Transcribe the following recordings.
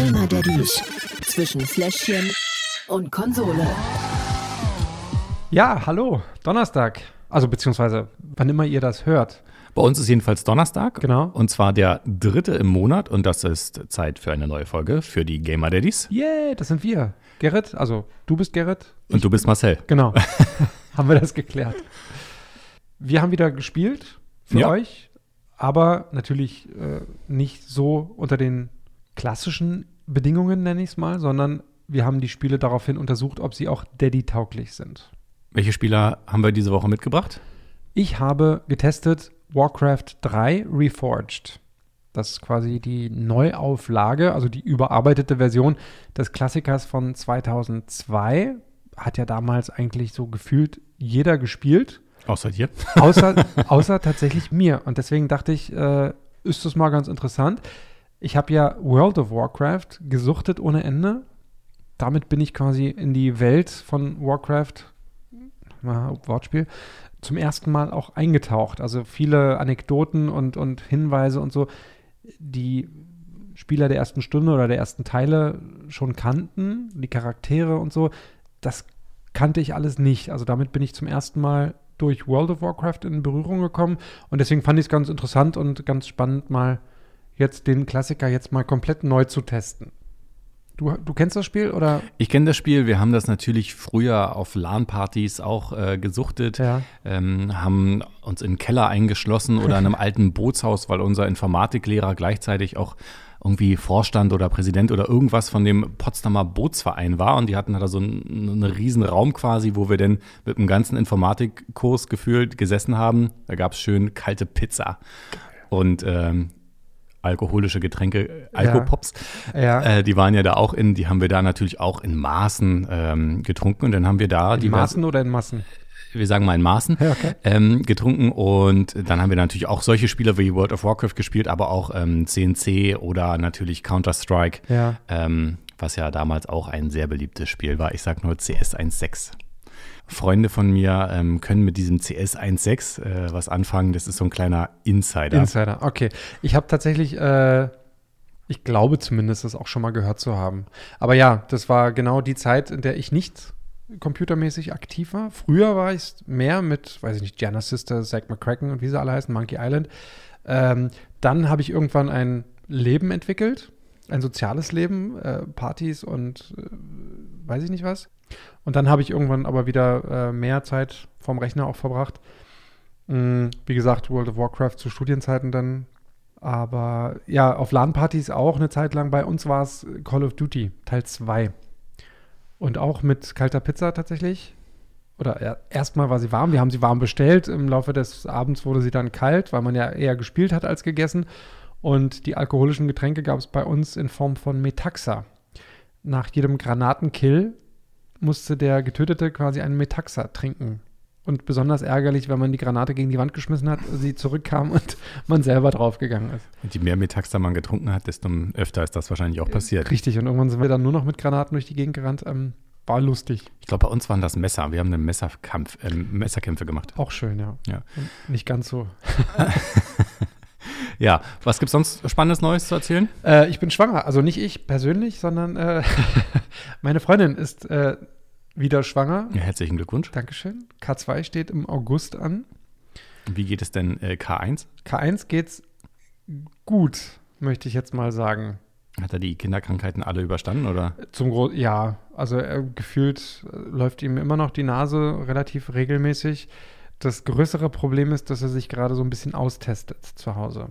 Gamer Daddies zwischen Fläschchen und Konsole. Ja, hallo, Donnerstag. Also beziehungsweise, wann immer ihr das hört. Bei uns ist jedenfalls Donnerstag. Genau. Und zwar der dritte im Monat. Und das ist Zeit für eine neue Folge für die Gamer Daddies. Yay, das sind wir. Gerrit, also du bist Gerrit. Und du bist Marcel. Genau. haben wir das geklärt. Wir haben wieder gespielt für Ja. euch, aber natürlich äh, nicht so unter den klassischen Bedingungen, nenne ich es mal, sondern wir haben die Spiele daraufhin untersucht, ob sie auch Daddy-tauglich sind. Welche Spieler haben wir diese Woche mitgebracht? Ich habe getestet Warcraft 3 Reforged. Das ist quasi die Neuauflage, also die überarbeitete Version des Klassikers von 2002. Hat ja damals eigentlich so gefühlt jeder gespielt, Außer dir. außer, außer tatsächlich mir. Und deswegen dachte ich, äh, ist das mal ganz interessant. Ich habe ja World of Warcraft gesuchtet ohne Ende. Damit bin ich quasi in die Welt von Warcraft, Wortspiel, zum ersten Mal auch eingetaucht. Also viele Anekdoten und, und Hinweise und so, die Spieler der ersten Stunde oder der ersten Teile schon kannten, die Charaktere und so, das kannte ich alles nicht. Also damit bin ich zum ersten Mal durch World of Warcraft in Berührung gekommen und deswegen fand ich es ganz interessant und ganz spannend, mal jetzt den Klassiker jetzt mal komplett neu zu testen. Du, du kennst das Spiel oder? Ich kenne das Spiel. Wir haben das natürlich früher auf LAN-Partys auch äh, gesuchtet. Ja. Ähm, haben uns in den Keller eingeschlossen oder in einem alten Bootshaus, weil unser Informatiklehrer gleichzeitig auch irgendwie Vorstand oder Präsident oder irgendwas von dem Potsdamer Bootsverein war. Und die hatten da so einen, einen riesen Raum quasi, wo wir dann mit dem ganzen Informatikkurs gefühlt gesessen haben. Da gab es schön kalte Pizza und ähm, alkoholische Getränke, Alkopops. Ja. Äh, die waren ja da auch in, die haben wir da natürlich auch in Maßen ähm, getrunken. Und dann haben wir da in diverse- Maßen oder in Massen? wir sagen mal in Maßen, okay. ähm, getrunken. Und dann haben wir natürlich auch solche Spiele wie World of Warcraft gespielt, aber auch ähm, CNC oder natürlich Counter-Strike, Ja. ähm, was ja damals auch ein sehr beliebtes Spiel war. Ich sag nur CS 1.6. Freunde von mir ähm, können mit diesem CS 1.6 äh, was anfangen. Das ist so ein kleiner Insider. Insider, okay. Ich habe tatsächlich, äh, ich glaube zumindest, das auch schon mal gehört zu haben. Aber ja, das war genau die Zeit, in der ich nicht computermäßig aktiv war. Früher war ich mehr mit, weiß ich nicht, Gianna Sister, Zack McCracken und wie sie alle heißen, Monkey Island. Ähm, dann habe ich irgendwann ein Leben entwickelt, ein soziales Leben, äh, Partys und äh, weiß ich nicht was. Und dann habe ich irgendwann aber wieder äh, mehr Zeit vorm Rechner auch verbracht. Mm, Wie gesagt, World of Warcraft zu Studienzeiten dann. Aber ja, auf LAN-Partys auch eine Zeit lang. Bei uns war es Call of Duty, Teil 2. Und auch mit kalter Pizza tatsächlich. Oder er- erstmal war sie warm. Wir haben sie warm bestellt. Im Laufe des Abends wurde sie dann kalt, weil man ja eher gespielt hat als gegessen. Und die alkoholischen Getränke gab es bei uns in Form von Metaxa. Nach jedem Granatenkill musste der Getötete quasi einen Metaxa trinken. Und besonders ärgerlich, wenn man die Granate gegen die Wand geschmissen hat, sie zurückkam und man selber draufgegangen ist. Und je mehr Metaxa man getrunken hat, desto öfter ist das wahrscheinlich auch passiert. Richtig, und irgendwann sind wir dann nur noch mit Granaten durch die Gegend gerannt. Ähm, war lustig. Ich glaube, bei uns waren das Messer. Wir haben einen Messerkampf, ähm, Messerkämpfe gemacht. Auch schön, ja. Ja. Und nicht ganz so. Ja, was gibt's sonst Spannendes Neues zu erzählen? Äh, ich bin schwanger. Also nicht ich persönlich, sondern äh, meine Freundin ist äh, wieder schwanger. Ja, herzlichen Glückwunsch. Dankeschön. K2 steht im August an. Wie geht es denn äh, K1? K1 geht's gut, möchte ich jetzt mal sagen. Hat er die Kinderkrankheiten alle überstanden oder? Zum Gro ja, also äh, gefühlt äh, läuft ihm immer noch die Nase relativ regelmäßig. Das größere Problem ist, dass er sich gerade so ein bisschen austestet zu Hause.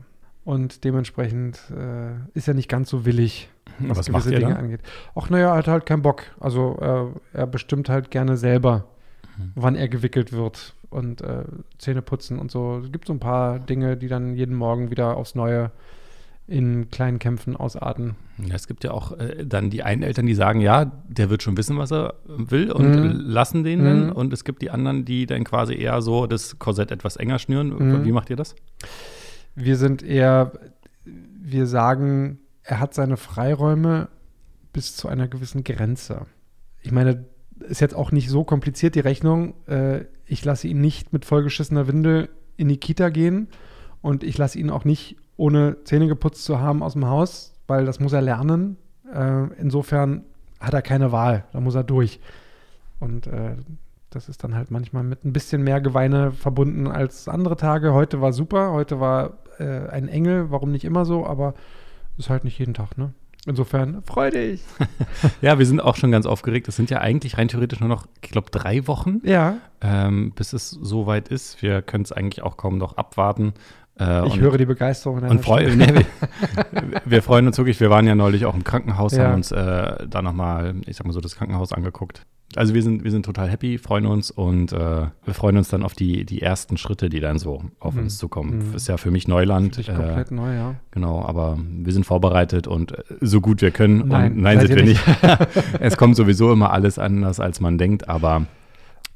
Und dementsprechend äh, ist er nicht ganz so willig, was, Was macht gewisse Dinge dann? angeht. Ach naja, er hat halt keinen Bock. Also äh, er bestimmt halt gerne selber, Mhm. wann er gewickelt wird und äh, Zähne putzen und so. Es gibt so ein paar Dinge, die dann jeden Morgen wieder aufs Neue in kleinen Kämpfen ausarten. Ja, es gibt ja auch äh, dann die einen Eltern, die sagen, ja, der wird schon wissen, was er will und Mhm. lassen den dann. Mhm. Und es gibt die anderen, die dann quasi eher so das Korsett etwas enger schnüren. Mhm. Wie macht ihr das? Wir sind eher, wir sagen, er hat seine Freiräume bis zu einer gewissen Grenze. Ich meine, ist jetzt auch nicht so kompliziert, die Rechnung. Äh, ich lasse ihn nicht mit vollgeschissener Windel in die Kita gehen und ich lasse ihn auch nicht, ohne Zähne geputzt zu haben, aus dem Haus, weil das muss er lernen. Äh, insofern hat er keine Wahl, da muss er durch. Und äh, das ist dann halt manchmal mit ein bisschen mehr Geweine verbunden als andere Tage. Heute war super, heute war äh, ein Engel, warum nicht immer so, aber ist halt nicht jeden Tag, ne? Insofern freu dich. Ja, wir sind auch schon ganz aufgeregt. Es sind ja eigentlich rein theoretisch nur noch, ich glaube, drei Wochen, Ja, ähm, bis es soweit ist. Wir können es eigentlich auch kaum noch abwarten. Äh, ich höre die Begeisterung. und freu, nee, wir, wir freuen uns wirklich. Wir waren ja neulich auch im Krankenhaus, Ja. haben uns äh, da nochmal, ich sag mal so, das Krankenhaus angeguckt. Also wir sind, wir sind total happy, freuen uns und äh, wir freuen uns dann auf die, die ersten Schritte, die dann so auf Mhm. uns zukommen. Mhm. Ist ja für mich Neuland. Sich Äh, komplett neu, ja. Genau, aber wir sind vorbereitet und äh, so gut wir können. Nein, und nein sind wir nicht. es kommt sowieso immer alles anders, als man denkt, aber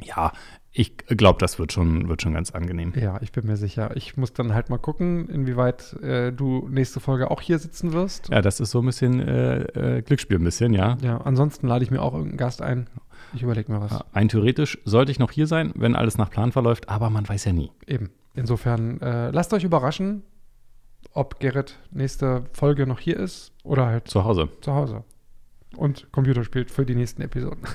ja, ich glaube, das wird schon, wird schon ganz angenehm. Ja, ich bin mir sicher. Ich muss dann halt mal gucken, inwieweit äh, du nächste Folge auch hier sitzen wirst. Ja, das ist so ein bisschen äh, äh, Glücksspiel, ein bisschen, ja. Ja, ansonsten lade ich mir auch irgendeinen Gast ein. Ich überlege mir was. Ein theoretisch sollte ich noch hier sein, wenn alles nach Plan verläuft, aber man weiß ja nie. Eben. Insofern, äh, lasst euch überraschen, ob Gerrit nächste Folge noch hier ist oder halt Zu Hause. zu Hause. Und Computer spielt für die nächsten Episoden.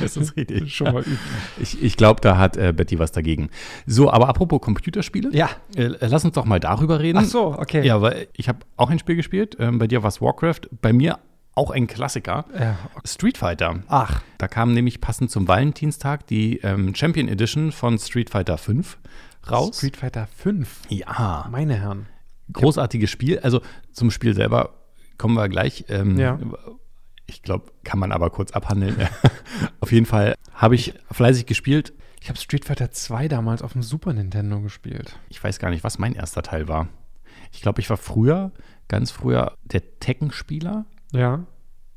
Das ist richtig. Schon mal üben. Ich, ich glaube, da hat äh, Betty was dagegen. So, aber apropos Computerspiele, Ja. äh, lass uns doch mal darüber reden. Ach so, okay. Ja, weil ich habe auch ein Spiel gespielt. Ähm, bei dir war es Warcraft, bei mir auch ein Klassiker. Ja. Street Fighter. Ach, Da kam nämlich passend zum Valentinstag die ähm, Champion Edition von Street Fighter 5 raus. Street Fighter 5. ja, Meine Herren. großartiges Spiel. Also zum Spiel selber kommen wir gleich. Ähm, Ja. Ich glaube, kann man aber kurz abhandeln. Auf jeden Fall habe ich fleißig gespielt. Ich habe Street Fighter 2 damals auf dem Super Nintendo gespielt. Ich weiß gar nicht, was mein erster Teil war. Ich glaube, ich war früher, ganz früher, der Tekken-Spieler. Ja.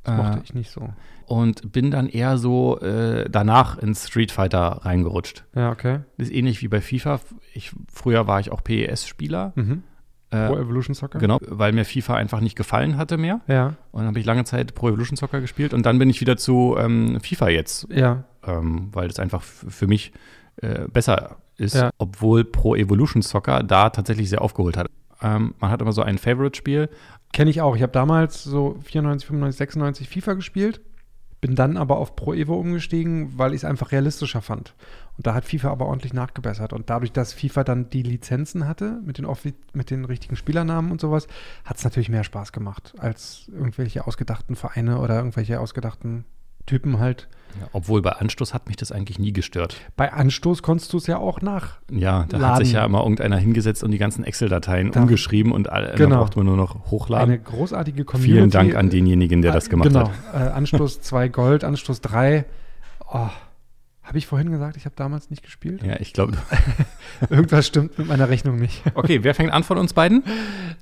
Das Äh, mochte ich nicht so. und bin dann eher so äh, danach ins Street Fighter reingerutscht. Ja, okay. Das ist ähnlich wie bei FIFA. Ich, früher war ich auch PES-Spieler. Mhm. Äh, Pro Evolution Soccer? genau, weil mir FIFA einfach nicht gefallen hatte mehr. Ja. Und dann habe ich lange Zeit Pro Evolution Soccer gespielt und dann bin ich wieder zu ähm, FIFA jetzt, Ja. ähm, weil das einfach für mich äh, besser ist, Ja. obwohl Pro Evolution Soccer da tatsächlich sehr aufgeholt hat. Ähm, man hat immer so ein Favorite-Spiel. Kenne ich auch. Ich habe damals so 94, 95, 96 FIFA gespielt. Bin dann aber auf Pro Evo umgestiegen, weil ich es einfach realistischer fand. Und da hat FIFA aber ordentlich nachgebessert. Und dadurch, dass FIFA dann die Lizenzen hatte, mit den, mit den richtigen Spielernamen und sowas, hat es natürlich mehr Spaß gemacht, als irgendwelche ausgedachten Vereine oder irgendwelche ausgedachten Typen halt. Obwohl bei Anstoß hat mich das eigentlich nie gestört. Bei Anstoß konntest du es ja auch nach. Ja, da hat sich ja immer irgendeiner hingesetzt und die ganzen Excel-Dateien Da- umgeschrieben und all, Genau. dann braucht man nur noch hochladen. Eine großartige Community. Vielen Dank an denjenigen, der das gemacht genau. hat. Äh, Anstoß 2 Gold, Anstoß 3. Oh, habe ich vorhin gesagt, ich habe damals nicht gespielt? Ja, ich glaube. Irgendwas stimmt mit meiner Rechnung nicht. Okay, wer fängt an von uns beiden?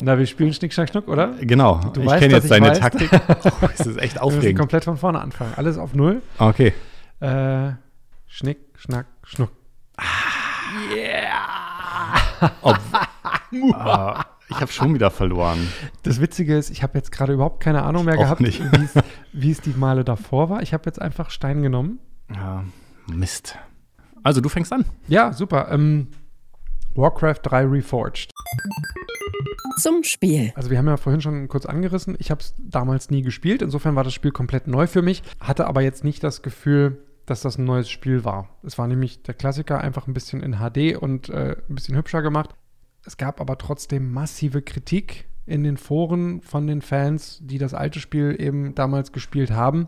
Na, wir spielen Schnick, Schnack, Schnuck, oder? Genau. Du ich kenne jetzt deine. Taktik. Oh, das ist echt Wir müssen aufregend. komplett von vorne anfangen. Alles auf Null. Okay. Äh, Schnick, Schnack, Schnuck. Ob, Ah, ich habe schon wieder verloren. Das Witzige ist, ich habe jetzt gerade überhaupt keine Ahnung mehr gehabt, nicht. wie es- wie es die Male davor war. Ich habe jetzt einfach Stein genommen. Ja, Mist. Also, du fängst an. Ja, super. Ähm, Warcraft 3 Reforged. Zum Spiel. Also wir haben ja vorhin schon kurz angerissen. Ich habe es damals nie gespielt. Insofern war das Spiel komplett neu für mich. Hatte aber jetzt nicht das Gefühl, dass das ein neues Spiel war. Es war nämlich der Klassiker einfach ein bisschen in HD und äh, ein bisschen hübscher gemacht. Es gab aber trotzdem massive Kritik in den Foren von den Fans, die das alte Spiel eben damals gespielt haben.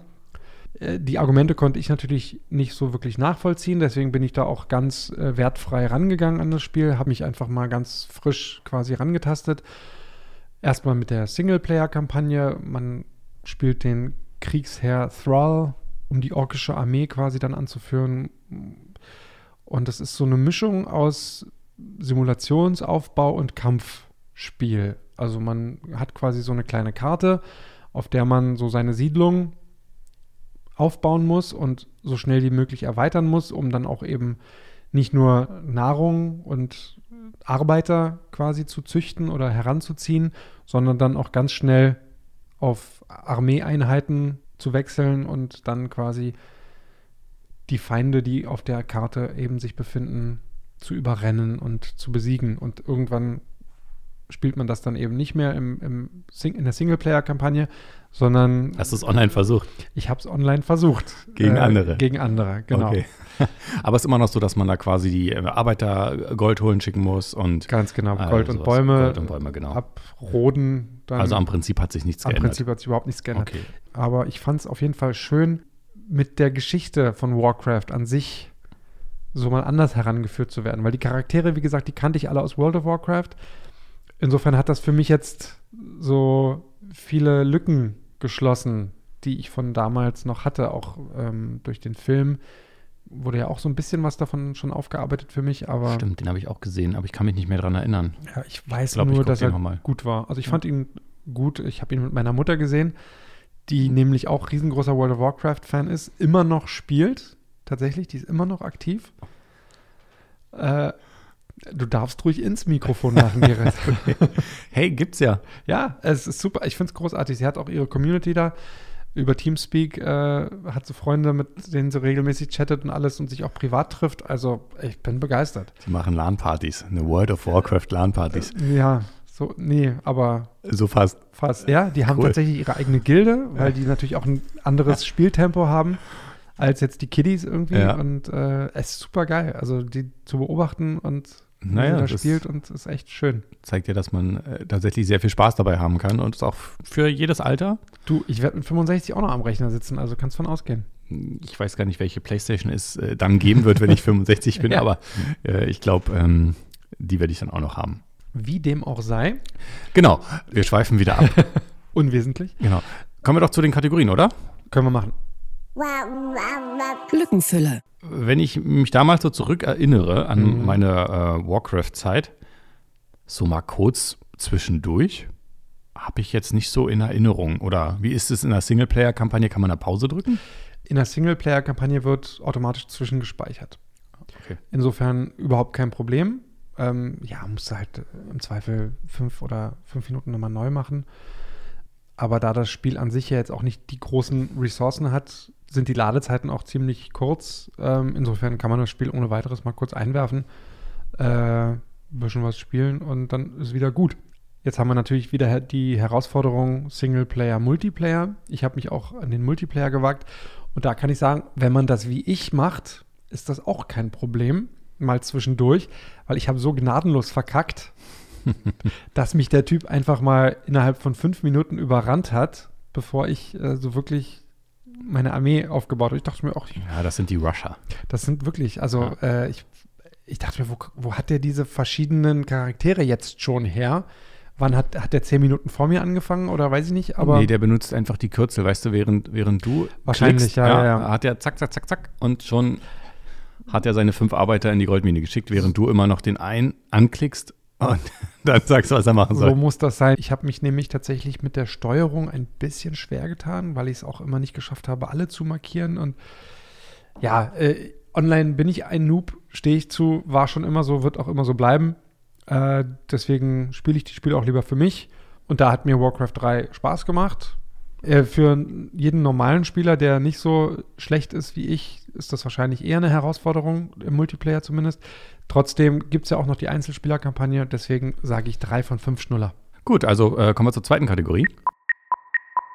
Äh, Die Argumente konnte ich natürlich nicht so wirklich nachvollziehen, deswegen bin ich da auch ganz äh, wertfrei rangegangen an das Spiel, habe mich einfach mal ganz frisch quasi rangetastet. Erstmal mit der Singleplayer-Kampagne. Man spielt den Kriegsherr Thrall, um die orkische Armee quasi dann anzuführen. Und das ist so eine Mischung aus Simulationsaufbau und Kampfspiel. Also man hat quasi so eine kleine Karte, auf der man so seine Siedlung aufbauen muss und so schnell wie möglich erweitern muss, um dann auch eben nicht nur Nahrung und Arbeiter quasi zu züchten oder heranzuziehen, sondern dann auch ganz schnell auf Armeeeinheiten zu wechseln und dann quasi die Feinde, die auf der Karte eben sich befinden, zu überrennen und zu besiegen. Und irgendwann spielt man das dann eben nicht mehr im, im Sing in der Singleplayer-Kampagne, sondern Hast du es online versucht? ich habe es online versucht. Gegen andere? Gegen andere, genau. Okay. Aber es ist immer noch so, dass man da quasi die äh, Arbeiter Gold holen schicken muss und Ganz genau. Gold und sowas. Bäume, Gold und Bäume, genau. abroden. Dann also am Prinzip hat sich nichts am geändert. Prinzip hat sich überhaupt nichts geändert. Okay. Aber ich fand es auf jeden Fall schön, mit der Geschichte von Warcraft an sich so mal anders herangeführt zu werden. Weil die Charaktere, wie gesagt, die kannte ich alle aus World of Warcraft. Insofern hat das für mich jetzt so viele Lücken geschlossen, die ich von damals noch hatte. Auch ähm, durch den Film wurde ja auch so ein bisschen was davon schon aufgearbeitet für mich. Aber Stimmt, den habe ich auch gesehen, aber ich kann mich nicht mehr dran erinnern. ja, ich weiß glaub, ich nur, guck dass er gut war. Also ich Ja. fand ihn gut. Ich habe ihn mit meiner Mutter gesehen, die nämlich auch riesengroßer World of Warcraft-Fan ist, immer noch spielt. Tatsächlich, die ist immer noch aktiv. Äh, du darfst ruhig ins Mikrofon machen, Gerrit. Hey, gibt's ja. ja, es ist super. Ich finde es großartig. Sie hat auch ihre Community da. Über Teamspeak äh, hat sie Freunde, mit denen sie regelmäßig chattet und alles und sich auch privat trifft. Also ich bin begeistert. Die machen LAN-Partys, eine World of Warcraft LAN-Partys. Ja, so, nee, aber So fast. Fast, ja. Die haben Cool. tatsächlich ihre eigene Gilde, weil die natürlich auch ein anderes Spieltempo haben als jetzt die Kiddies irgendwie. Ja. Und äh, es ist super geil. Also die zu beobachten und Naja, sie da das- spielt und ist echt schön. Zeigt ja, dass man äh, tatsächlich sehr viel Spaß dabei haben kann und es auch für jedes Alter. Du, ich werde mit 65 auch noch am Rechner sitzen, also kannst von ausgehen. Ich weiß gar nicht, welche Playstation es äh, dann geben wird, wenn ich 65 bin, Ja. aber äh, ich glaube, ähm, die werde ich dann auch noch haben. Wie dem auch sei, Genau, wir schweifen wieder ab. unwesentlich, genau. Kommen wir doch zu den Kategorien, oder? können wir machen. Lückenfüller. Wenn ich mich damals so zurückerinnere an Mhm. meine äh, Warcraft-Zeit, so mal kurz zwischendurch, habe ich jetzt nicht so in Erinnerung. Oder wie ist es in der Singleplayer-Kampagne? Kann man da Pause drücken? In der Singleplayer-Kampagne wird automatisch zwischengespeichert. Okay. Insofern überhaupt kein Problem. Ähm, ja, musst du halt im Zweifel fünf oder fünf Minuten nochmal neu machen. Aber da das Spiel an sich ja jetzt auch nicht die großen Ressourcen hat, sind die Ladezeiten auch ziemlich kurz. Ähm, insofern kann man das Spiel ohne weiteres mal kurz einwerfen, äh, ein bisschen was spielen und dann ist wieder gut. Jetzt haben wir natürlich wieder die Herausforderung Singleplayer, Multiplayer. Ich habe mich auch an den Multiplayer gewagt und da kann ich sagen, wenn man das wie ich macht, ist das auch kein Problem, mal zwischendurch, weil ich habe so gnadenlos verkackt, dass mich der Typ einfach mal innerhalb von fünf Minuten überrannt hat, bevor ich äh, so wirklich meine Armee aufgebaut habe. Ich dachte mir auch, Ja, das sind die Rusher. das sind wirklich, also äh, ich, ich dachte mir, wo, wo hat der diese verschiedenen Charaktere jetzt schon her? Wann hat, hat der zehn Minuten vor mir angefangen oder weiß ich nicht, aber nee, der benutzt einfach die Kürzel, weißt du, während, während du Wahrscheinlich, ja, ja, ja. hat er zack, zack, zack, zack und schon hat er seine fünf Arbeiter in die Goldmine geschickt, während du immer noch den einen anklickst und dann sagst, was er machen so soll. muss das sein. Ich habe mich nämlich tatsächlich mit der Steuerung ein bisschen schwer getan, weil ich es auch immer nicht geschafft habe, alle zu markieren und ja, äh, online bin ich ein Noob, stehe ich zu, war schon immer so, wird auch immer so bleiben. Äh, deswegen spiele ich die Spiele auch lieber für mich. Und da hat mir Warcraft 3 Spaß gemacht. Äh, für jeden normalen Spieler, der nicht so schlecht ist wie ich, ist das wahrscheinlich eher eine Herausforderung, im Multiplayer zumindest. Trotzdem gibt es ja auch noch die Einzelspielerkampagne, deswegen sage ich drei von fünf Schnuller. Gut, also äh, kommen wir zur zweiten Kategorie.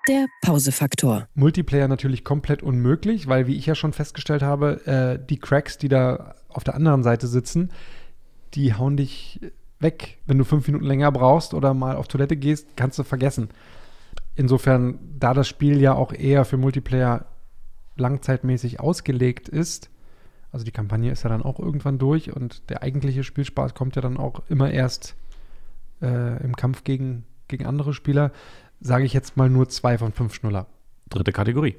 Der Pausefaktor. Multiplayer natürlich komplett unmöglich, weil, wie ich ja schon festgestellt habe, äh, die Cracks, die da auf der anderen Seite sitzen, die hauen dich weg. Wenn du fünf Minuten länger brauchst oder mal auf Toilette gehst, kannst du vergessen. Insofern, da das Spiel ja auch eher für Multiplayer langzeitmäßig ausgelegt ist, also die Kampagne ist ja dann auch irgendwann durch und der eigentliche Spielspaß kommt ja dann auch immer erst äh, im Kampf gegen, gegen andere Spieler, sage ich jetzt mal nur zwei von fünf Schnuller. Dritte Kategorie.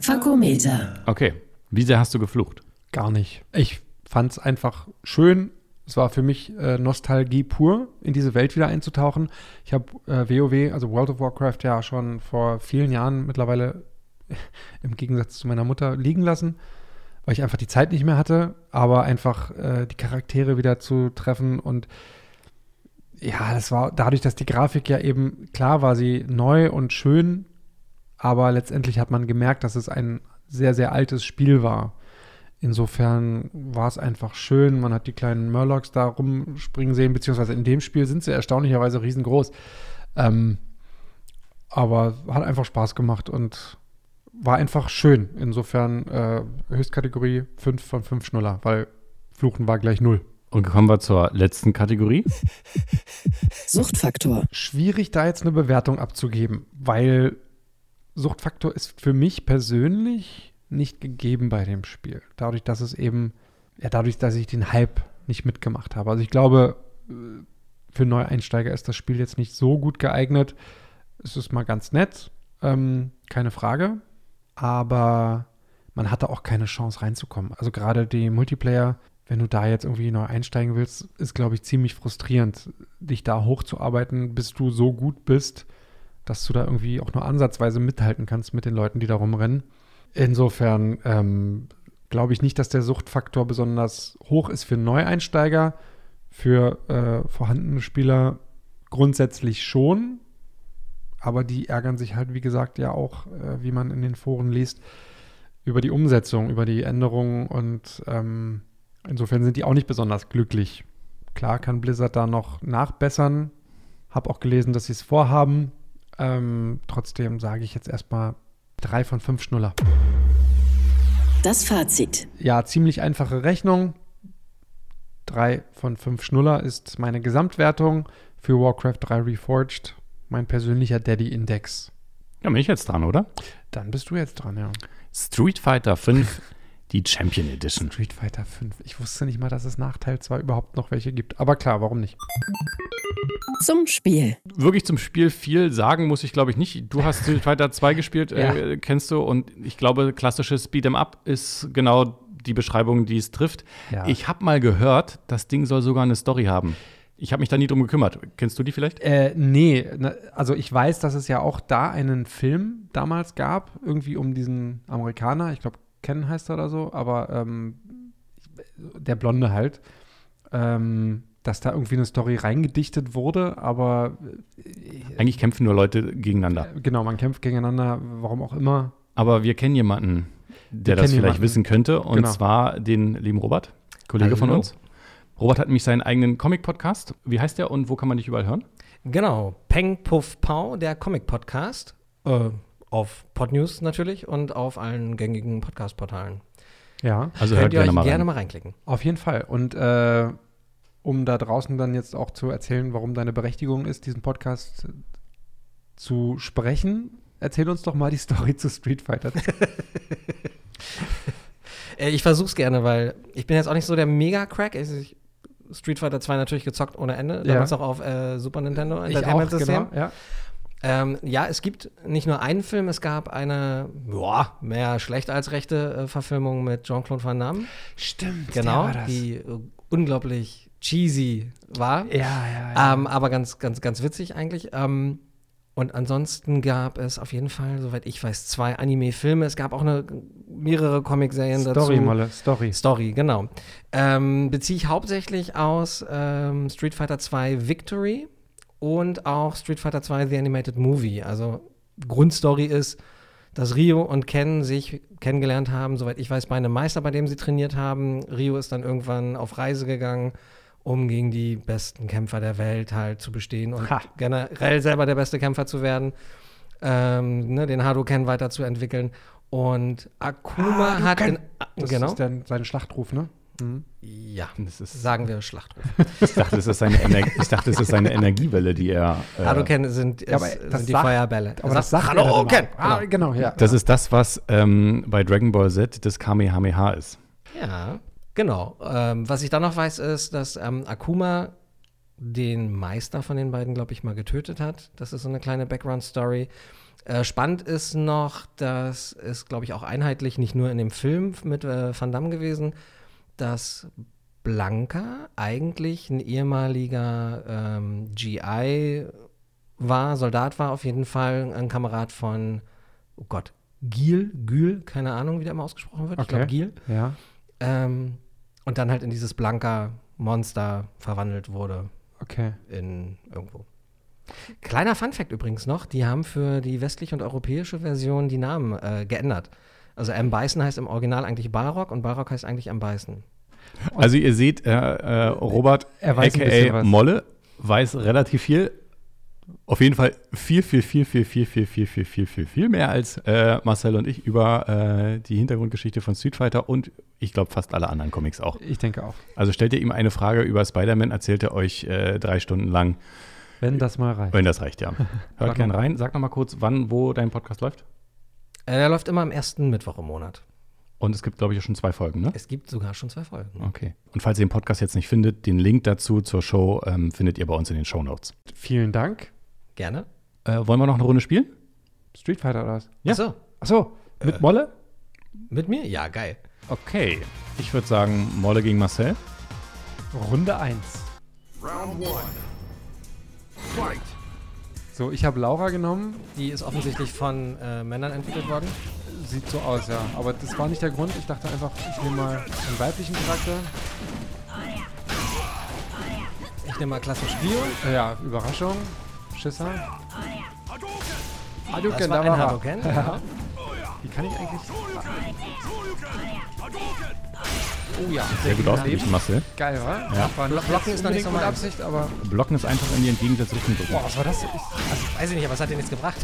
Fakometer. Okay. Wie sehr hast du geflucht? Gar nicht. Ich fand es einfach schön. Es war für mich äh, Nostalgie pur, in diese Welt wieder einzutauchen. Ich habe äh, WoW, also World of Warcraft, ja schon vor vielen Jahren mittlerweile im Gegensatz zu meiner Mutter liegen lassen, weil ich einfach die Zeit nicht mehr hatte, aber einfach äh, die Charaktere wieder zu treffen und ja, das war dadurch, dass die Grafik ja eben, klar war sie neu und schön, aber letztendlich hat man gemerkt, dass es ein sehr, sehr altes Spiel war. Insofern war es einfach schön. Man hat die kleinen Murlocs da rumspringen sehen, beziehungsweise in dem Spiel sind sie erstaunlicherweise riesengroß. Ähm, aber hat einfach Spaß gemacht und war einfach schön. Insofern äh, Höchstkategorie 5 von 5 Schnuller, weil Fluchen war gleich 0. Und kommen wir zur letzten Kategorie. Suchtfaktor. Schwierig, da jetzt eine Bewertung abzugeben, weil Suchtfaktor ist für mich persönlich nicht gegeben bei dem Spiel. Dadurch, dass es eben, ja, dadurch, dass ich den Hype nicht mitgemacht habe. Also ich glaube, äh, für Neueinsteiger ist das Spiel jetzt nicht so gut geeignet. Es ist mal ganz nett, ähm, keine Frage. Aber man hatte auch keine Chance reinzukommen. Also gerade die Multiplayer wenn du da jetzt irgendwie neu einsteigen willst, ist, glaube ich, ziemlich frustrierend, dich da hochzuarbeiten, bis du so gut bist, dass du da irgendwie auch nur ansatzweise mithalten kannst mit den Leuten, die da rumrennen. Insofern ähm, glaube ich nicht, dass der Suchtfaktor besonders hoch ist für Neueinsteiger. Für äh, vorhandene Spieler grundsätzlich schon. Aber die ärgern sich halt, wie gesagt, ja auch, äh, wie man in den Foren liest, über die Umsetzung, über die Änderungen und ähm, Insofern sind die auch nicht besonders glücklich. Klar kann Blizzard da noch nachbessern. Hab auch gelesen, dass sie es vorhaben. Ähm, trotzdem sage ich jetzt erstmal drei von fünf Schnuller. Das Fazit. Ja, ziemlich einfache Rechnung. Drei von fünf Schnuller ist meine Gesamtwertung für Warcraft 3 Reforged. Mein persönlicher Daddy-Index. Ja, bin ich jetzt dran, oder? Dann bist du jetzt dran, ja. Street Fighter 5 die Champion Edition. Street Fighter 5. Ich wusste nicht mal, dass es nach Teil 2 überhaupt noch welche gibt. Aber klar, warum nicht? Zum Spiel. Wirklich zum Spiel viel sagen muss ich, glaube ich, nicht. Du hast Street Fighter 2 gespielt, ja. äh, kennst du. Und ich glaube, klassisches Beat'em Up ist genau die Beschreibung, die es trifft. Ja. Ich habe mal gehört, das Ding soll sogar eine Story haben. Ich habe mich da nie drum gekümmert. Kennst du die vielleicht? Äh, nee, also ich weiß, dass es ja auch da einen Film damals gab, irgendwie um diesen Amerikaner, ich glaube Ken heißt er oder so, aber ähm, der Blonde halt, ähm, dass da irgendwie eine Story reingedichtet wurde, aber äh, eigentlich kämpfen nur Leute gegeneinander. Äh, genau, man kämpft gegeneinander, warum auch immer. Aber wir kennen jemanden, der wir das vielleicht jemanden. wissen könnte, und genau. zwar den lieben Robert, Kollege Hallo. von uns. Robert hat nämlich seinen eigenen Comic-Podcast. Wie heißt der und wo kann man dich überall hören? Genau, Peng Puff Pau, der Comic-Podcast. Äh, auf Podnews natürlich und auf allen gängigen Podcast-Portalen. Ja, also könnt ihr gerne, euch mal, gerne mal reinklicken. Auf jeden Fall. Und äh, um da draußen dann jetzt auch zu erzählen, warum deine Berechtigung ist, diesen Podcast zu sprechen, erzähl uns doch mal die Story zu Street Fighter. Äh, ich versuch's gerne, weil ich bin jetzt auch nicht so der Mega-Crack. Ich, Street Fighter 2 natürlich gezockt ohne Ende. Ja. Damals auch auf äh, Super Nintendo Entertainment System. Genau, ja. Ähm, ja, es gibt nicht nur einen Film, es gab eine, boah, mehr schlecht als rechte äh, Verfilmung mit Jean-Claude Van Damme. Stimmt, genau, die äh, unglaublich cheesy war. Ja, ja, ja. Ähm, aber ganz, ganz, ganz witzig eigentlich. Ähm, und ansonsten gab es auf jeden Fall, soweit ich weiß, zwei Anime-Filme. Es gab auch eine, mehrere Comic-Serien dazu. Story, Molle, Story. Story, genau. Ähm, beziehe ich hauptsächlich aus ähm, Street Fighter 2 Victory und auch Street Fighter 2 The Animated Movie. Also Grundstory ist, dass Rio und Ken sich kennengelernt haben, soweit ich weiß, bei einem Meister, bei dem sie trainiert haben. Rio ist dann irgendwann auf Reise gegangen, um gegen die besten Kämpfer der Welt halt zu bestehen und ha. generell selber der beste Kämpfer zu werden, ähm, ne, den Hadoken weiterzuentwickeln. Und Akuma ah, hat in, das genau. ist dann sein Schlachtruf, ne? Mhm. Ja, sagen wir Schlachtruf. ich, dachte, das ist seine ich dachte, es ist seine Energiewelle, die er. Äh, Hadouken sind, ist, sind die sagt, Feuerbälle. Aber das sagt Hallo, Ken! Ah, genau, ja. Das ist das, was ähm, bei Dragon Ball Z das Kamehameha ist. Ja, genau. Ähm, was ich dann noch weiß, ist, dass ähm, Akuma den Meister von den beiden, glaube ich, mal getötet hat. Das ist so eine kleine Background-Story. Äh, spannend ist noch, dass es, glaube ich, auch einheitlich nicht nur in dem Film mit äh, Van Damme gewesen, dass Blanca eigentlich ein ehemaliger ähm, GI war, Soldat war auf jeden Fall, ein Kamerad von, oh Gott, Gil, Gül, keine Ahnung, wie der immer ausgesprochen wird. Okay. Ich glaube Gil. Ja. Ähm, und dann halt in dieses Blanca-Monster verwandelt wurde. Okay. In irgendwo. Kleiner Funfact übrigens noch, die haben für die westliche und europäische Version die Namen äh, geändert. Also M. Bison heißt im Original eigentlich Barrock und Barrock heißt eigentlich M. Bison. Also ihr seht, äh, äh, Robert, Er was. Molle, weiß relativ viel. Auf jeden Fall viel, viel, viel, viel, viel, viel, viel, viel, viel, viel, viel mehr als äh, Marcel und ich über äh, die Hintergrundgeschichte von Street Fighter und ich glaube fast alle anderen Comics auch. Ich denke auch. Also stellt ihr ihm eine Frage über Spider-Man, erzählt er euch äh, drei Stunden lang, Wenn das mal reicht. wenn das reicht, ja. Hört Sag gern mal. rein. Sag noch mal kurz, wann, wo dein Podcast läuft. Äh, der läuft immer am ersten Mittwoch im Monat. Und es gibt, glaube ich, auch schon zwei Folgen, ne? Es gibt sogar schon zwei Folgen. Okay. Und falls ihr den Podcast jetzt nicht findet, den Link dazu zur Show ähm, findet ihr bei uns in den Show Notes. Vielen Dank. Gerne? Äh, wollen wir noch eine Runde spielen? Street Fighter oder was? Ja. Achso, Achso, mit Molle? mit mir? Ja, geil. Okay. Ich würde sagen, Molle gegen Marcel. Runde 1. Round one. Fight. So, ich habe Laura genommen. Die ist offensichtlich von äh, Männern entwickelt worden. Sieht so aus, ja. Aber das war nicht der Grund. Ich dachte einfach, ich nehme mal einen weiblichen Charakter. Ich nehme mal klassisch Bio. Ja, Überraschung. Schisser. Das Hadouken, war da war. Hadouken. Ja. Wie kann ich eigentlich... Oh ja, Sehr gut ausgewichen, Marcel. Geil, wa? Ja. War Blo- Blocken ist noch nicht so meins. Absicht, aber... Blocken ist einfach in die entgegengesetzte Richtung drücken. Boah, was war das? Ich, Also, weiß ich nicht, aber was hat denn jetzt gebracht?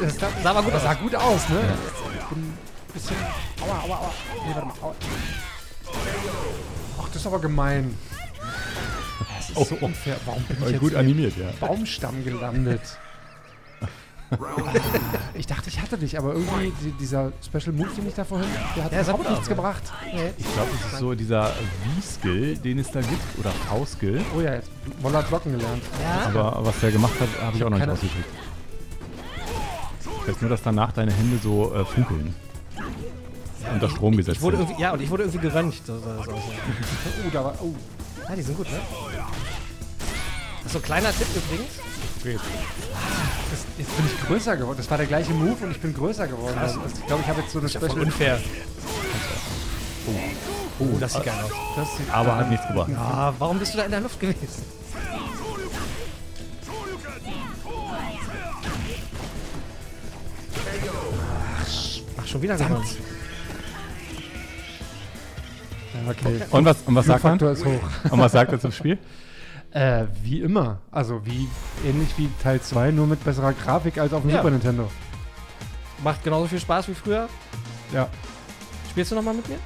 das sah, Sah aber gut das sah aus. gut aus, ne? Ich bin ein bisschen... Aua, aua, aua. Nee, warte mal. Aua. Ach, das ist aber gemein. Das ist so unfair. Warum bin ich jetzt gut animiert, ja. Baumstamm gelandet? Ich dachte, ich hatte dich, aber irgendwie die, dieser Special Move, den ich da vorhin, der hat Ja, überhaupt nichts gebracht. Ich glaube, es ist so dieser V-Skill, den es da gibt, oder V-Skill. Oh ja, jetzt Moller hat Blocken gelernt. Ja. Aber was der gemacht hat, habe ich auch noch nicht keine- ausgekriegt. Ich weiß nur, dass danach deine Hände so äh, funkeln. Unter Strom gesetzt Ich wurde sind. irgendwie, ja, und ich wurde irgendwie geröntgt. So, so, so. Oh, da war. Oh. Ja, die sind gut, ne? Das ist so ein kleiner Tipp übrigens. Das, jetzt bin ich größer geworden. Das war der gleiche Move und ich bin größer geworden. Also, ich glaube, ich habe jetzt so eine Special. unfair. Oh, das sieht geil aus. Das sieht Aber hat nichts gebracht. Ah, warum bist du da in der Luft gewesen? Ach, schon wieder gewonnen. Ja, okay. Und was, und was sagt man? Und was sagt er zum Spiel? Äh, wie immer. Also wie ähnlich wie Teil 2, nur mit besserer Grafik als auf dem Ja. Super Nintendo. Macht genauso viel Spaß wie früher. Ja. Spielst du nochmal mit mir?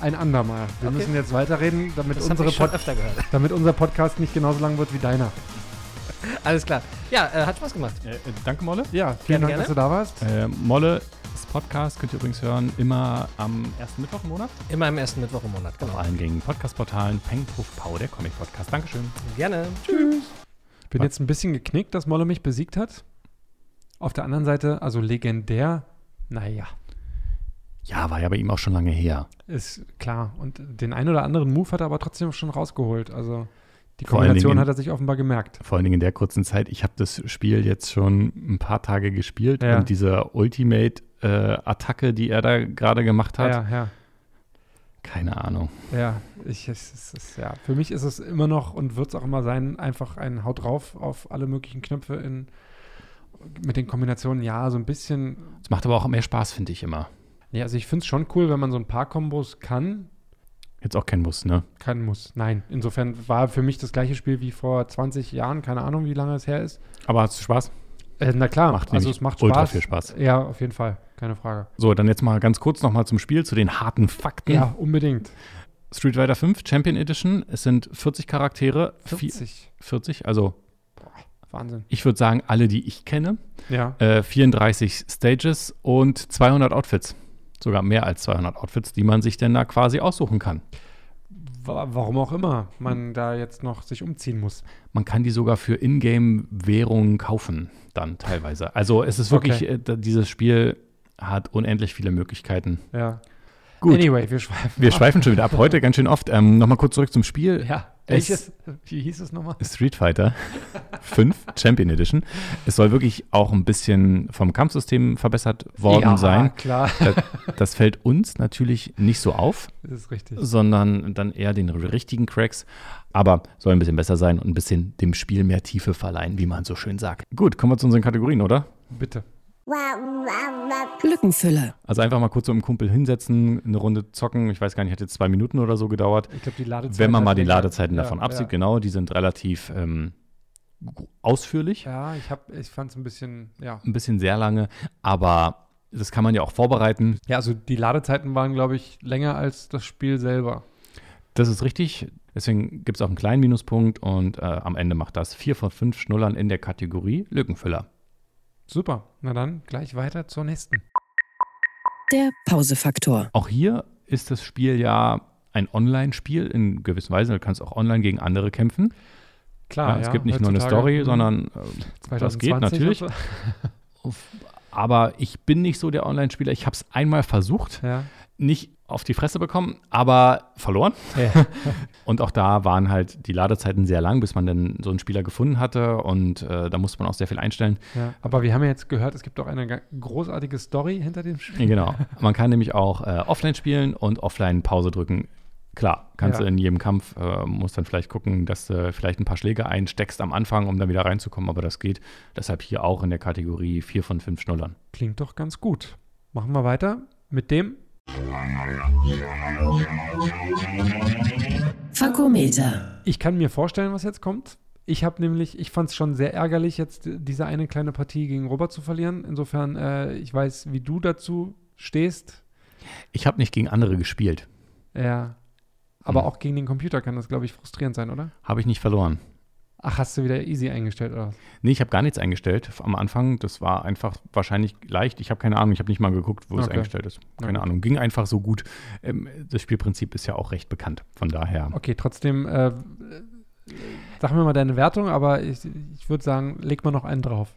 Ein andermal. Wir Okay. müssen jetzt weiterreden, damit, Das unsere Pod öfter gehört. damit unser Podcast nicht genauso lang wird wie deiner. Alles klar. Ja, äh, hat Spaß gemacht. Äh, äh, danke, Molle. Ja, vielen Gerne, Dank, gerne. dass du da warst. Äh, Molle, Podcast könnt ihr übrigens hören immer am ersten Mittwoch im Monat. Immer im ersten Mittwoch im Monat. Auf Genau. allen gängigen Podcast-Portalen. Peng, Puff, Pau, der Comic-Podcast. Dankeschön. Gerne. Bin jetzt ein bisschen geknickt, dass Molle mich besiegt hat. Auf der anderen Seite, also legendär, naja, Ja, war ja bei ihm auch schon lange her. ist klar. Und den einen oder anderen Move hat er aber trotzdem schon rausgeholt. Also die Kombination Dingen- hat er sich offenbar gemerkt. Vor allen Dingen in der kurzen Zeit. Ich habe das Spiel jetzt schon ein paar Tage gespielt Ja. und diese Ultimate-Attacke, die er da gerade gemacht hat, Ja, ja. keine Ahnung. Ja, ich, es, es, es, ja, für mich ist es immer noch und wird es auch immer sein, einfach ein Haut drauf auf alle möglichen Knöpfe in, mit den Kombinationen. Ja, so ein bisschen. Es macht aber auch mehr Spaß, finde ich immer. Ja, also ich finde es schon cool, wenn man so ein paar Kombos kann. Jetzt auch kein Muss, ne? Kann, muss. Nein, insofern war für mich das gleiche Spiel wie vor 20 Jahren. Keine Ahnung, wie lange es her ist. Aber hast du Spaß? Äh, na klar, Macht also es macht ultra Spaß. viel Spaß. Ja, auf jeden Fall. Keine Frage. So, dann jetzt mal ganz kurz nochmal zum Spiel, zu den harten Fakten. Ja, unbedingt. Street Fighter 5 Champion Edition. Es sind 40 Charaktere. Vi- 40. 40, also Wahnsinn. ich würde sagen, alle, die ich kenne. Ja. Äh, 34 Stages und 200 Outfits. Sogar mehr als 200 Outfits, die man sich denn da quasi aussuchen kann. Wa- Warum auch immer man da jetzt noch sich umziehen muss. Man kann die sogar für Ingame-Währungen kaufen, dann teilweise. Also es ist wirklich, Okay. äh, dieses Spiel hat unendlich viele Möglichkeiten. Ja. Gut. Anyway, wir schweifen. Wir schweifen schon wieder ab. Heute ganz schön oft. Ähm, Nochmal kurz zurück zum Spiel. Ja. Es- Welches? Wie hieß es nochmal? Street Fighter 5 Champion Edition. Es soll wirklich auch ein bisschen vom Kampfsystem verbessert worden ja, sein. klar. Das, das fällt uns natürlich nicht so auf, Das ist richtig. sondern dann eher den richtigen Cracks. Aber soll ein bisschen besser sein und ein bisschen dem Spiel mehr Tiefe verleihen, wie man so schön sagt. Gut, kommen wir zu unseren Kategorien, oder? Bitte. Lückenfüller. Also einfach mal kurz so im Kumpel hinsetzen, eine Runde zocken. Ich weiß gar nicht, hat jetzt zwei Minuten oder so gedauert. Ich glaube, die Ladezeit. Wenn man mal die. Ladezeiten Ja, davon absieht, ja. genau, die sind relativ ähm, ausführlich. Ja, ich, hab- ich fand es ein bisschen, ja. ein bisschen sehr lange, aber das kann man ja auch vorbereiten. Ja, also die Ladezeiten waren, glaube ich, länger als das Spiel selber. Das ist richtig. Deswegen gibt es auch einen kleinen Minuspunkt und äh, am Ende macht das vier von fünf Schnullern in der Kategorie Lückenfüller. Super. Na dann gleich weiter zur nächsten. Der Pausefaktor. Auch hier ist das Spiel ja ein Online-Spiel in gewisser Weise. Du kannst auch online gegen andere kämpfen. Klar, ja, es gibt nicht nur eine Story, hm, sondern äh, das geht 2020 natürlich. und Aber ich bin nicht so der Online-Spieler. Ich habe es einmal versucht, So. Ja. nicht auf die Fresse bekommen, aber verloren. Und auch da waren halt die Ladezeiten sehr lang, bis man dann so einen Spieler gefunden hatte. Und äh, da musste man auch sehr viel einstellen. ja. Aber wir haben ja jetzt gehört, es gibt auch eine großartige Story hinter dem Spiel. Ja, Genau. Man kann nämlich auch äh, offline spielen und offline Pause drücken. Klar, kannst Ja. du in jedem Kampf, äh, musst dann vielleicht gucken, dass du vielleicht ein paar Schläge einsteckst am Anfang, um dann wieder reinzukommen, aber das geht. Deshalb hier auch in der Kategorie 4 von 5 Schnullern. Klingt doch ganz gut. Machen wir weiter mit dem. Fakometer. Ich kann mir vorstellen, was jetzt kommt. Ich habe nämlich, ich fand es schon sehr ärgerlich, jetzt diese eine kleine Partie gegen Robert zu verlieren. Insofern, äh, ich weiß, wie du dazu stehst. Ich habe nicht gegen andere gespielt. Ja. Aber Hm. auch gegen den Computer kann das, glaube ich, frustrierend sein, oder? Habe ich nicht verloren. Ach, hast du wieder easy eingestellt, oder? was? Nee, ich habe gar nichts eingestellt am Anfang. Das war einfach wahrscheinlich leicht. Ich habe keine Ahnung, ich habe nicht mal geguckt, wo es Okay. eingestellt ist. Keine Ja. Ahnung. Ging einfach so gut. Ähm, das Spielprinzip ist ja auch recht bekannt. Von daher. Okay, trotzdem, äh, sag mir mal deine Wertung, aber ich, ich würde sagen, leg mal noch einen drauf.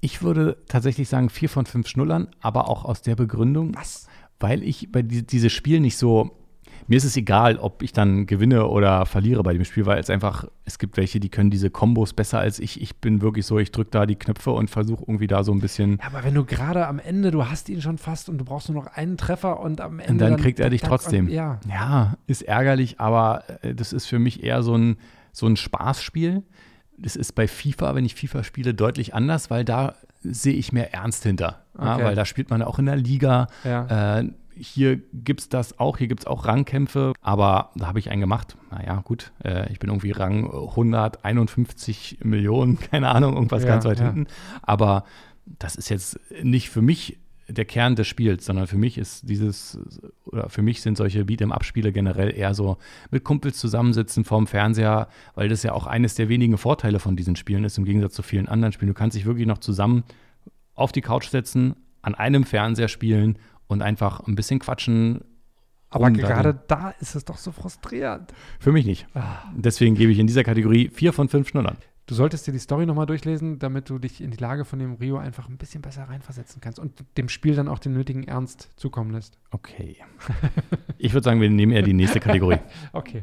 Ich würde tatsächlich sagen, vier von fünf Schnullern, aber auch aus der Begründung, Was? weil ich bei die, dieses Spiel nicht so. Mir ist es egal, ob ich dann gewinne oder verliere bei dem Spiel, weil es einfach, es gibt welche, die können diese Kombos besser als ich. Ich bin wirklich so, ich drücke da die Knöpfe und versuche irgendwie da so ein bisschen. Ja, aber wenn du gerade am Ende, du hast ihn schon fast und du brauchst nur noch einen Treffer und am Ende. Und dann kriegt er dich trotzdem. Und, ja. Ja, ist ärgerlich, aber äh, das ist für mich eher so ein, so ein Spaßspiel. Das ist bei FIFA, wenn ich FIFA spiele, deutlich anders, weil da sehe ich mehr Ernst hinter. Ja, Okay. weil da spielt man auch in der Liga. Ja. Äh, hier gibt es das auch, hier gibt es auch Rangkämpfe, aber da habe ich einen gemacht. Naja, gut, äh, ich bin irgendwie Rang 151 Millionen, keine Ahnung, irgendwas Ja, ganz weit ja. hinten. Aber das ist jetzt nicht für mich der Kern des Spiels, sondern für mich ist dieses, oder für mich sind solche Beat'em-Up-Spiele generell eher so mit Kumpels zusammensitzen vorm Fernseher, weil das ja auch eines der wenigen Vorteile von diesen Spielen ist, im Gegensatz zu vielen anderen Spielen. Du kannst dich wirklich noch zusammen auf die Couch setzen, an einem Fernseher spielen und einfach ein bisschen quatschen. Aber gerade da ist es doch so frustrierend. Für mich nicht. Ah. Deswegen gebe ich in dieser Kategorie vier von fünf Schnullern. Du solltest dir die Story nochmal durchlesen, damit du dich in die Lage von dem Rio einfach ein bisschen besser reinversetzen kannst und dem Spiel dann auch den nötigen Ernst zukommen lässt. Okay. Ich würde sagen, wir nehmen eher die nächste Kategorie. Okay.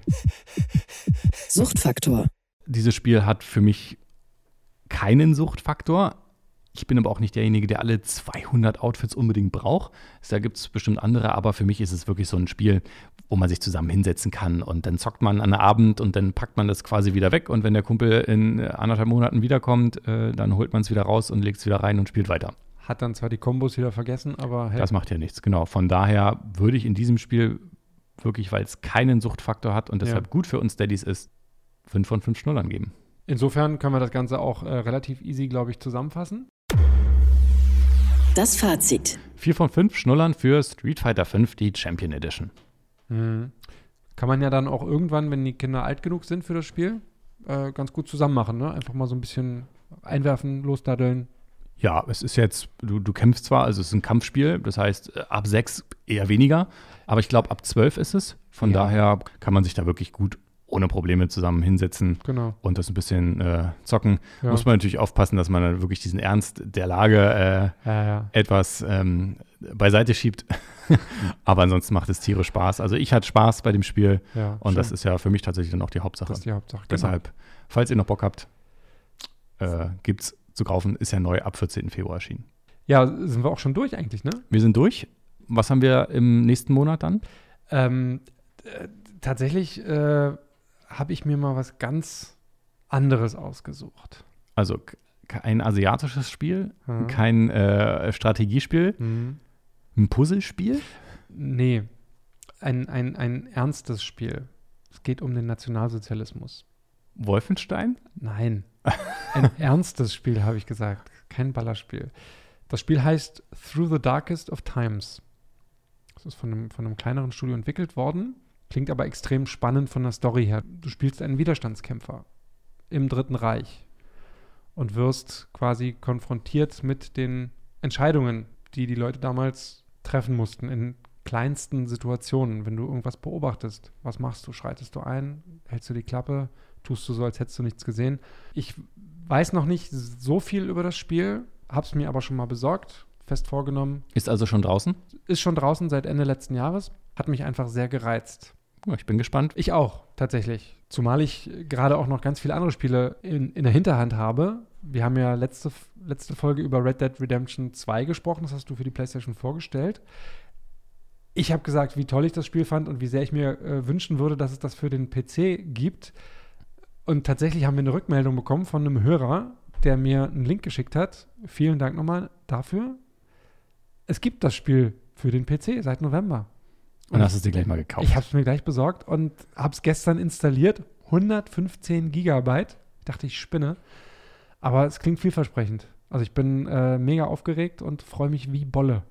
Suchtfaktor. Dieses Spiel hat für mich keinen Suchtfaktor. Ich bin aber auch nicht derjenige, der alle 200 Outfits unbedingt braucht. Da gibt es bestimmt andere, aber für mich ist es wirklich so ein Spiel, wo man sich zusammen hinsetzen kann und dann zockt man an einem Abend und dann packt man das quasi wieder weg und wenn der Kumpel in äh, anderthalb Monaten wiederkommt, äh, dann holt man es wieder raus und legt es wieder rein und spielt weiter. Hat dann zwar die Kombos wieder vergessen, aber hey, Das macht ja nichts, genau. Von daher würde ich in diesem Spiel wirklich, weil es keinen Suchtfaktor hat und deshalb Ja. gut für uns Daddies ist, 5 von 5 Schnullern geben. insofern können wir das Ganze auch äh, relativ easy, glaube ich, zusammenfassen. Das Fazit. 4 von 5 Schnullern für Street Fighter 5, die Champion Edition. Mhm. Kann man ja dann auch irgendwann, wenn die Kinder alt genug sind für das Spiel, äh, ganz gut zusammen machen. Ne? Einfach mal so ein bisschen einwerfen, losdaddeln. Ja, es ist jetzt, du, du kämpfst zwar, also es ist ein Kampfspiel, das heißt äh, ab 6 eher weniger, aber ich glaube ab 12 ist es. Von Ja. daher kann man sich da wirklich gut ohne Probleme zusammen hinsetzen Genau. und das ein bisschen äh, zocken. Ja. Muss man natürlich aufpassen, dass man dann wirklich diesen Ernst der Lage äh, Ja, ja. etwas ähm, beiseite schiebt. Aber ansonsten macht es tierisch Spaß. Also ich hatte Spaß bei dem Spiel und das schön. ist ja für mich tatsächlich dann auch die Hauptsache. das ist die Hauptsache. Genau. Deshalb, falls ihr noch Bock habt, äh, gibt's zu kaufen. Ist ja neu ab 14. Februar erschienen. Ja, sind wir auch schon durch eigentlich, ne? Wir sind durch. Was haben wir im nächsten Monat dann? Ähm, äh, tatsächlich äh, habe ich mir mal was ganz anderes ausgesucht. Also kein asiatisches Spiel, Hm. kein äh, Strategiespiel, Mhm. ein Puzzlespiel. Nee, ein, ein, ein ernstes Spiel. Es geht um den Nationalsozialismus. Wolfenstein? Nein, ein ernstes Spiel, habe ich gesagt. Kein Ballerspiel. Das Spiel heißt Through the Darkest of Times. Das ist von einem, von einem kleineren Studio entwickelt worden, klingt aber extrem spannend von der Story her. Du spielst einen Widerstandskämpfer im Dritten Reich und wirst quasi konfrontiert mit den Entscheidungen, die die Leute damals treffen mussten in kleinsten Situationen. Wenn du irgendwas beobachtest, was machst du? Schreitest du ein? Hältst du die Klappe? Tust du so, als hättest du nichts gesehen? Ich weiß noch nicht so viel über das Spiel, hab's mir aber schon mal besorgt, fest vorgenommen. Ist also schon draußen? Ist schon draußen seit Ende letzten Jahres. Hat mich einfach sehr gereizt. Ich bin gespannt. Ich auch, tatsächlich. Zumal ich gerade auch noch ganz viele andere Spiele in, in der Hinterhand habe. Wir haben ja letzte, letzte Folge über Red Dead Redemption 2 gesprochen. Das hast du für die PlayStation vorgestellt. Ich habe gesagt, wie toll ich das Spiel fand und wie sehr ich mir äh, wünschen würde, dass es das für den PC gibt. Und tatsächlich haben wir eine Rückmeldung bekommen von einem Hörer, der mir einen Link geschickt hat. Vielen Dank nochmal dafür. Es gibt das Spiel für den PC seit November. Und hast du es dir gleich mal gekauft. Ich habe es mir gleich besorgt und habe es gestern installiert. 115 Gigabyte. Ich dachte, ich spinne. Aber es klingt vielversprechend. Also ich bin äh, mega aufgeregt und freue mich wie Bolle.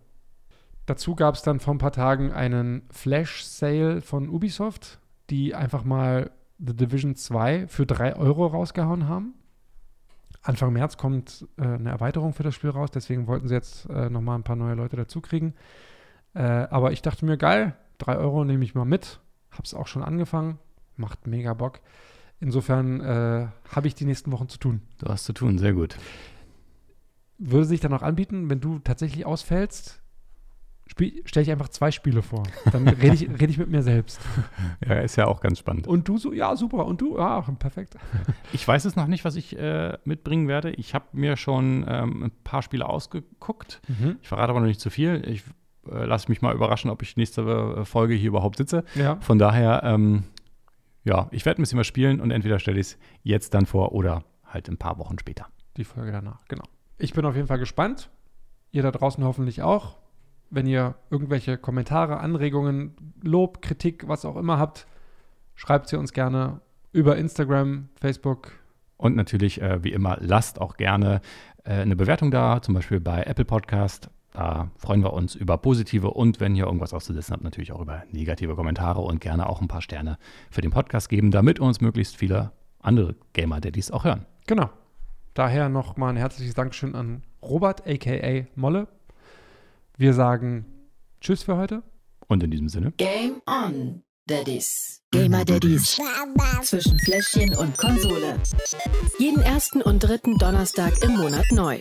Dazu gab es dann vor ein paar Tagen einen Flash-Sale von Ubisoft, die einfach mal The Division 2 für 3 Euro rausgehauen haben. Anfang März kommt äh, eine Erweiterung für das Spiel raus, deswegen wollten sie jetzt äh, nochmal ein paar neue Leute dazu kriegen. Äh, aber ich dachte mir, geil, 3 Euro nehme ich mal mit. Hab's auch schon angefangen. Macht mega Bock. Insofern äh, habe ich die nächsten Wochen zu tun. Du hast zu tun, sehr gut. Würde sich dann auch anbieten, wenn du tatsächlich ausfällst, stelle ich einfach zwei Spiele vor. Dann rede ich, red ich mit mir selbst. Ja, ist ja auch ganz spannend. Und du so, ja, super. Und du, ja, perfekt. Ich weiß es noch nicht, was ich äh, mitbringen werde. Ich habe mir schon ähm, ein paar Spiele ausgeguckt. Ich verrate aber noch nicht zu viel. Ich äh, lasse mich mal überraschen, ob ich nächste äh, Folge hier überhaupt sitze. Ja. Von daher, ähm, ja, ich werde ein bisschen was spielen und entweder stelle ich es jetzt dann vor oder halt ein paar Wochen später. Die Folge danach, genau. Ich bin auf jeden Fall gespannt. Ihr da draußen hoffentlich auch. Wenn ihr irgendwelche Kommentare, Anregungen, Lob, Kritik, was auch immer habt, schreibt sie uns gerne über Instagram, Facebook. Und natürlich, äh, wie immer, lasst auch gerne äh, eine Bewertung da, zum Beispiel bei Apple Podcast. Da freuen wir uns über positive und wenn ihr irgendwas auszusetzen habt, natürlich auch über negative Kommentare und gerne auch ein paar Sterne für den Podcast geben, damit uns möglichst viele andere Gamer, der dies auch hören. Genau. Daher nochmal ein herzliches Dankeschön an Robert, aka Molle. Wir sagen Tschüss für heute. Und in diesem Sinne, Game on, Daddies. Gamer Daddies. Zwischen Fläschchen und Konsole. Jeden ersten und dritten Donnerstag im Monat neu.